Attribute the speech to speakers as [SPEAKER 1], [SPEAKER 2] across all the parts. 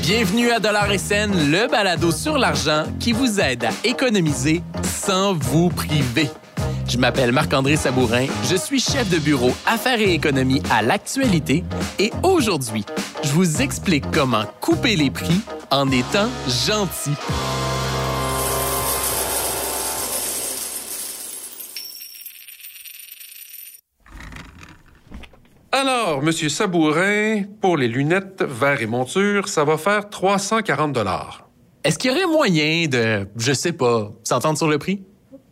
[SPEAKER 1] Bienvenue à Dollar et le balado sur l'argent qui vous aide à économiser sans vous priver. Je m'appelle Marc-André Sabourin, je suis chef de bureau Affaires et économie à l'actualité et aujourd'hui, je vous explique comment couper les prix en étant gentil.
[SPEAKER 2] Alors, Monsieur Sabourin, pour les lunettes, verres et montures, ça va faire 340 dollars.
[SPEAKER 1] Est-ce qu'il y aurait moyen de, je sais pas, s'entendre sur le prix?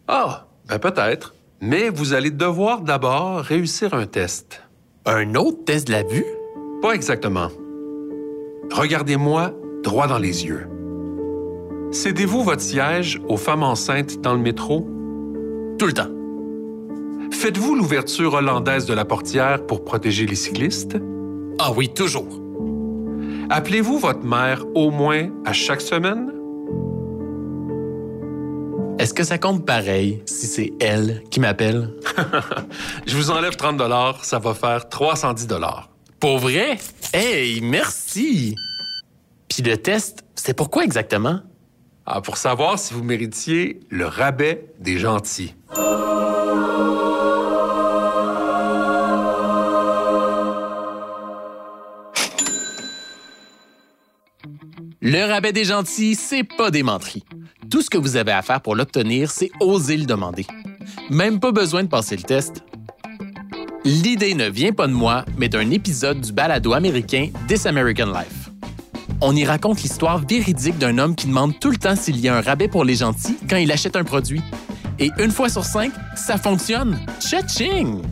[SPEAKER 2] Ah, ben peut-être. Mais vous allez devoir d'abord réussir un test.
[SPEAKER 1] Un autre test de la vue?
[SPEAKER 2] Pas exactement. Regardez-moi droit dans les yeux. Cédez-vous votre siège aux femmes enceintes dans le métro?
[SPEAKER 1] Tout le temps.
[SPEAKER 2] Faites-vous l'ouverture hollandaise de la portière pour protéger les cyclistes?
[SPEAKER 1] Ah oui, toujours.
[SPEAKER 2] Appelez-vous votre mère au moins à chaque semaine?
[SPEAKER 1] Est-ce que ça compte pareil si c'est elle qui m'appelle?
[SPEAKER 2] Je vous enlève 30 ça va faire 310
[SPEAKER 1] Pour vrai? Hey, merci! Puis le test, c'est pourquoi exactement?
[SPEAKER 2] Ah, pour savoir si vous méritiez le rabais des gentils.
[SPEAKER 1] Le rabais des gentils, c'est pas des menteries. Tout ce que vous avez à faire pour l'obtenir, c'est oser le demander. Même pas besoin de passer le test. L'idée ne vient pas de moi, mais d'un épisode du balado américain This American Life. On y raconte l'histoire véridique d'un homme qui demande tout le temps s'il y a un rabais pour les gentils quand il achète un produit. Et une fois sur cinq, ça fonctionne. Cha-ching!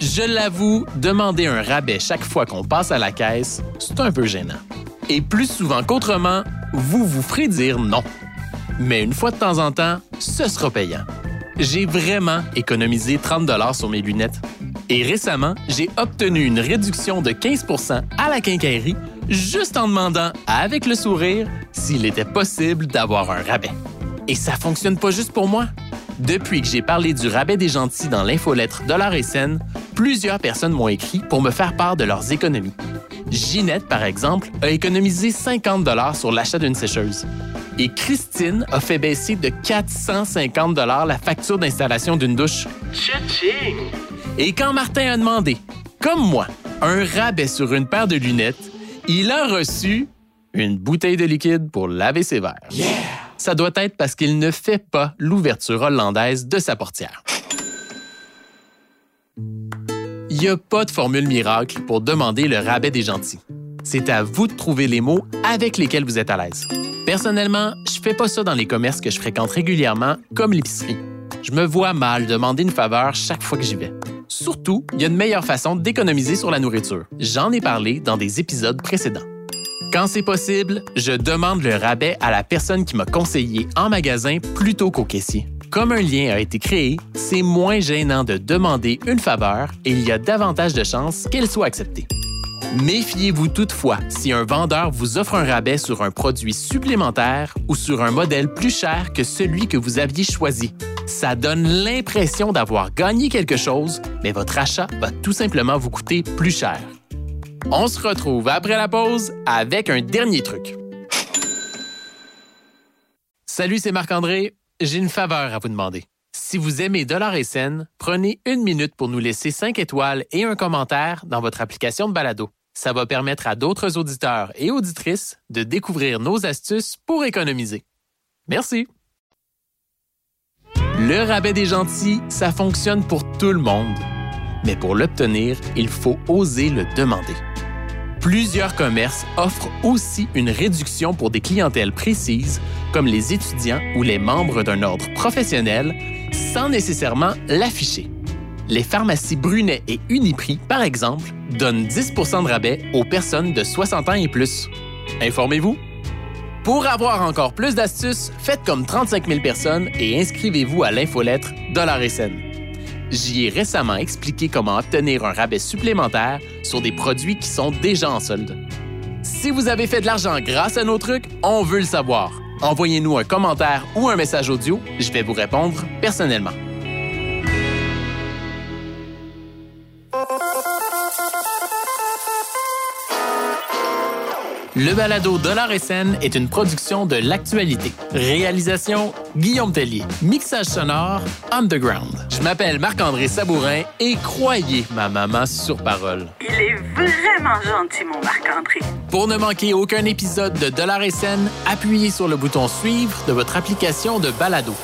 [SPEAKER 1] Je l'avoue, demander un rabais chaque fois qu'on passe à la caisse, c'est un peu gênant. Et plus souvent qu'autrement, vous vous ferez dire non. Mais une fois de temps en temps, ce sera payant. J'ai vraiment économisé 30 dollars sur mes lunettes. Et récemment, j'ai obtenu une réduction de 15% à la quincaillerie juste en demandant, avec le sourire, s'il était possible d'avoir un rabais. Et ça fonctionne pas juste pour moi. Depuis que j'ai parlé du rabais des gentils dans l'infolettre Dollar et Scène, plusieurs personnes m'ont écrit pour me faire part de leurs économies. Ginette, par exemple, a économisé 50 dollars sur l'achat d'une sécheuse. Et Christine a fait baisser de 450 dollars la facture d'installation d'une douche. Et quand Martin a demandé, comme moi, un rabais sur une paire de lunettes, il a reçu une bouteille de liquide pour laver ses verres. Ça doit être parce qu'il ne fait pas l'ouverture hollandaise de sa portière. N'y a pas de formule miracle pour demander le rabais des gentils. C'est à vous de trouver les mots avec lesquels vous êtes à l'aise. Personnellement, je fais pas ça dans les commerces que je fréquente régulièrement, comme l'épicerie. Je me vois mal demander une faveur chaque fois que j'y vais. Surtout, il y a une meilleure façon d'économiser sur la nourriture. J'en ai parlé dans des épisodes précédents. Quand c'est possible, je demande le rabais à la personne qui m'a conseillé en magasin plutôt qu'au caissier. Comme un lien a été créé, c'est moins gênant de demander une faveur et il y a davantage de chances qu'elle soit acceptée. Méfiez-vous toutefois si un vendeur vous offre un rabais sur un produit supplémentaire ou sur un modèle plus cher que celui que vous aviez choisi. Ça donne l'impression d'avoir gagné quelque chose, mais votre achat va tout simplement vous coûter plus cher. On se retrouve après la pause avec un dernier truc. Salut, c'est Marc-André j'ai une faveur à vous demander. Si vous aimez Dollar et Scène, prenez une minute pour nous laisser 5 étoiles et un commentaire dans votre application de balado. Ça va permettre à d'autres auditeurs et auditrices de découvrir nos astuces pour économiser. Merci. Le rabais des gentils, ça fonctionne pour tout le monde. Mais pour l'obtenir, il faut oser le demander. Plusieurs commerces offrent aussi une réduction pour des clientèles précises, comme les étudiants ou les membres d'un ordre professionnel, sans nécessairement l'afficher. Les pharmacies Brunet et Uniprix, par exemple, donnent 10% de rabais aux personnes de 60 ans et plus. Informez-vous. Pour avoir encore plus d'astuces, faites comme 35 000 personnes et inscrivez-vous à l'infolettre Dollar et J'y ai récemment expliqué comment obtenir un rabais supplémentaire sur des produits qui sont déjà en solde. Si vous avez fait de l'argent grâce à nos trucs, on veut le savoir. Envoyez-nous un commentaire ou un message audio, je vais vous répondre personnellement. Le balado Dollar et scène est une production de l'actualité. Réalisation Guillaume Tellier. Mixage sonore Underground. Je m'appelle Marc-André Sabourin et croyez ma maman sur parole.
[SPEAKER 3] Il est vraiment gentil, mon Marc-André.
[SPEAKER 1] Pour ne manquer aucun épisode de Dollar et scène, appuyez sur le bouton suivre de votre application de balado.